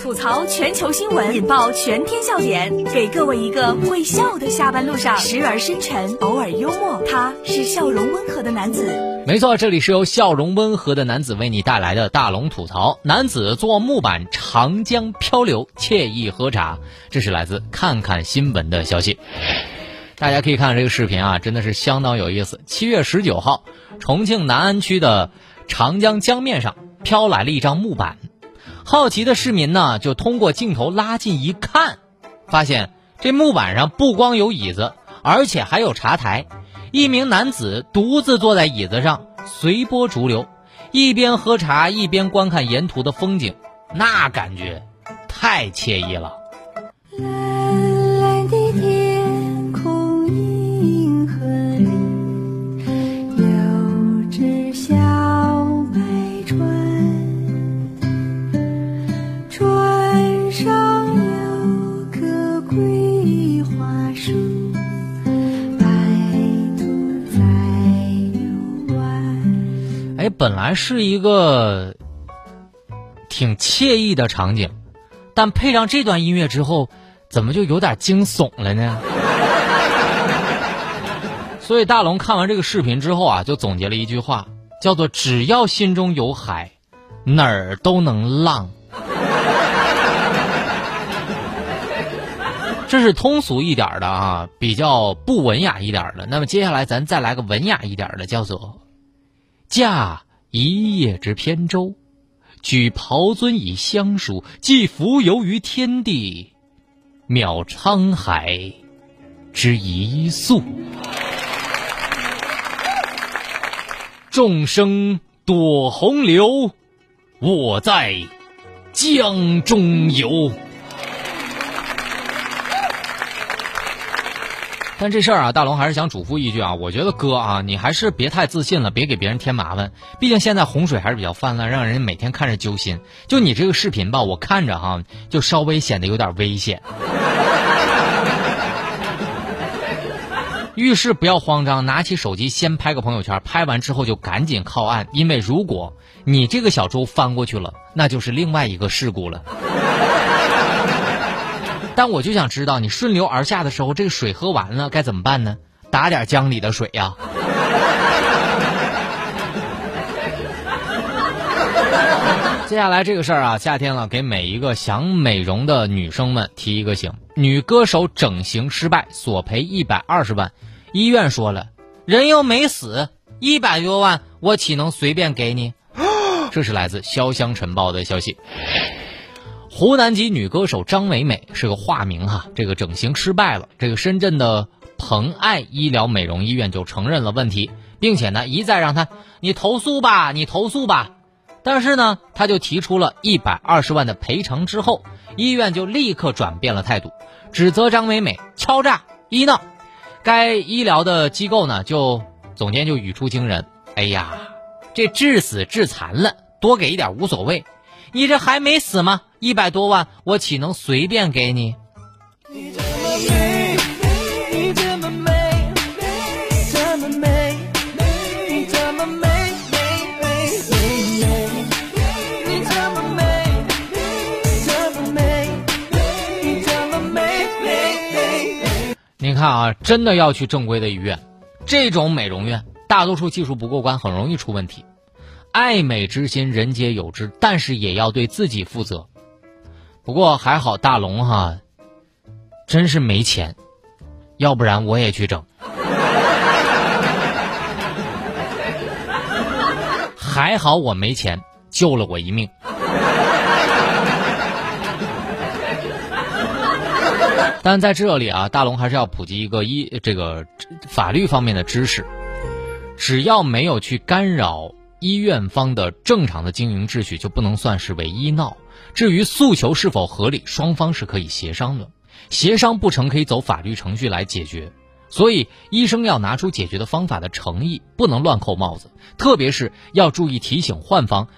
吐槽全球新闻，引爆全天笑点，给各位一个会笑的下班路上，时而深沉，偶尔幽默。他是笑容温和的男子。没错，这里是由笑容温和的男子为你带来的大龙吐槽。男子坐木板长江漂流，惬意喝茶。这是来自看看新闻的消息。大家可以看这个视频啊，真的是相当有意思。七月十九号，重庆南安区的长江江面上飘来了一张木板。好奇的市民呢，就通过镜头拉近一看，发现这木板上不光有椅子，而且还有茶台。一名男子独自坐在椅子上，随波逐流，一边喝茶一边观看沿途的风景，那感觉太惬意了。蓝蓝的天，本来是一个挺惬意的场景，但配上这段音乐之后，怎么就有点惊悚了呢？所以大龙看完这个视频之后啊，就总结了一句话，叫做“只要心中有海，哪儿都能浪”。这是通俗一点的啊，比较不文雅一点的。那么接下来咱再来个文雅一点的，叫做。驾一叶之扁舟，举匏樽以相属，寄蜉蝣于天地，渺沧海之一粟。众生躲洪流，我在江中游。但这事儿啊，大龙还是想嘱咐一句啊，我觉得哥啊，你还是别太自信了，别给别人添麻烦。毕竟现在洪水还是比较泛滥，让人每天看着揪心。就你这个视频吧，我看着哈，就稍微显得有点危险。遇事不要慌张，拿起手机先拍个朋友圈，拍完之后就赶紧靠岸，因为如果你这个小舟翻过去了，那就是另外一个事故了。但我就想知道，你顺流而下的时候，这个水喝完了该怎么办呢？打点江里的水呀。接下来这个事儿啊，夏天了，给每一个想美容的女生们提一个醒：女歌手整形失败，索赔一百二十万。医院说了，人又没死，一百多万我岂能随便给你？这是来自《潇湘晨报》的消息。湖南籍女歌手张美美是个化名哈，这个整形失败了，这个深圳的鹏爱医疗美容医院就承认了问题，并且呢一再让她你投诉吧，你投诉吧，但是呢他就提出了一百二十万的赔偿之后，医院就立刻转变了态度，指责张美美敲诈医闹，该医疗的机构呢就总监就语出惊人，哎呀，这致死致残了，多给一点无所谓。你这还没死吗？一百多万，我岂能随便给你？你看啊，真的要去正规的医院，这种美容院大多数技术不过关，很容易出问题。爱美之心，人皆有之，但是也要对自己负责。不过还好，大龙哈，真是没钱，要不然我也去整。还好我没钱，救了我一命。但在这里啊，大龙还是要普及一个医这个法律方面的知识，只要没有去干扰。医院方的正常的经营秩序就不能算是为医闹。至于诉求是否合理，双方是可以协商的，协商不成可以走法律程序来解决。所以医生要拿出解决的方法的诚意，不能乱扣帽子，特别是要注意提醒患方，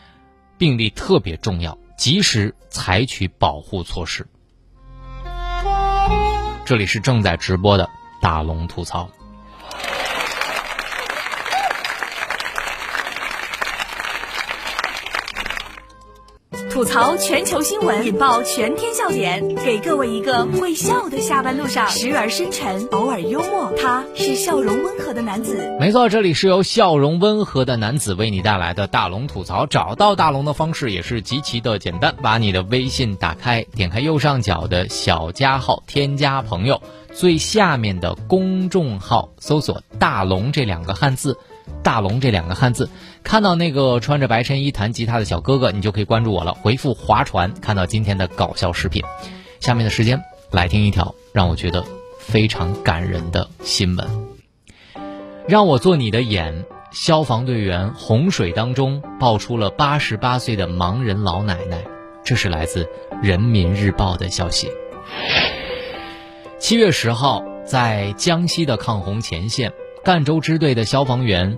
病例特别重要，及时采取保护措施。这里是正在直播的大龙吐槽。吐槽全球新闻，引爆全天笑点，给各位一个会笑的下班路上，时而深沉，偶尔幽默。他是笑容温和的男子。没错，这里是由笑容温和的男子为你带来的大龙吐槽。找到大龙的方式也是极其的简单，把你的微信打开，点开右上角的小加号，添加朋友，最下面的公众号搜索“大龙”这两个汉字。大龙这两个汉字，看到那个穿着白衬衣弹吉他的小哥哥，你就可以关注我了。回复“划船”，看到今天的搞笑视频。下面的时间来听一条让我觉得非常感人的新闻。让我做你的眼，消防队员洪水当中爆出了八十八岁的盲人老奶奶。这是来自《人民日报》的消息。七月十号，在江西的抗洪前线。赣州支队的消防员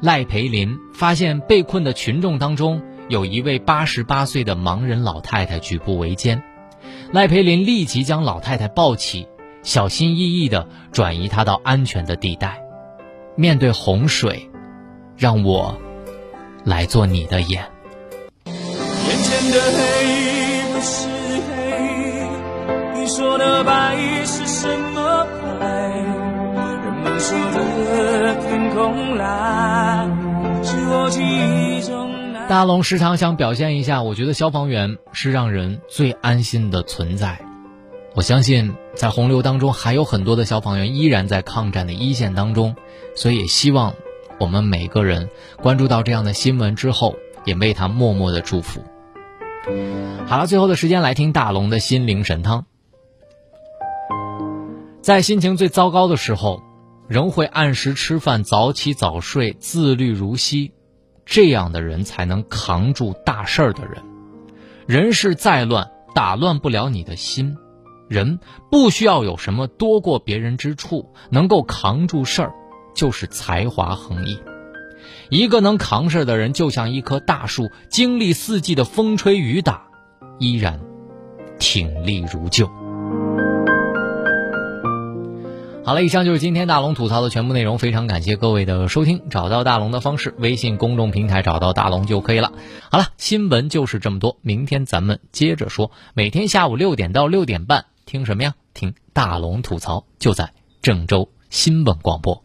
赖培林发现被困的群众当中有一位八十八岁的盲人老太太举步维艰，赖培林立即将老太太抱起，小心翼翼地转移她到安全的地带。面对洪水，让我来做你的眼。眼前的黑不是黑，你说的白是什么白？大龙时常想表现一下，我觉得消防员是让人最安心的存在。我相信在洪流当中还有很多的消防员依然在抗战的一线当中，所以也希望我们每个人关注到这样的新闻之后，也为他默默的祝福。好了，最后的时间来听大龙的心灵神汤，在心情最糟糕的时候。仍会按时吃饭、早起早睡、自律如昔，这样的人才能扛住大事儿的人。人世再乱，打乱不了你的心。人不需要有什么多过别人之处，能够扛住事儿，就是才华横溢。一个能扛事儿的人，就像一棵大树，经历四季的风吹雨打，依然挺立如旧。好了，以上就是今天大龙吐槽的全部内容。非常感谢各位的收听。找到大龙的方式，微信公众平台找到大龙就可以了。好了，新闻就是这么多，明天咱们接着说。每天下午六点到六点半，听什么呀？听大龙吐槽，就在郑州新闻广播。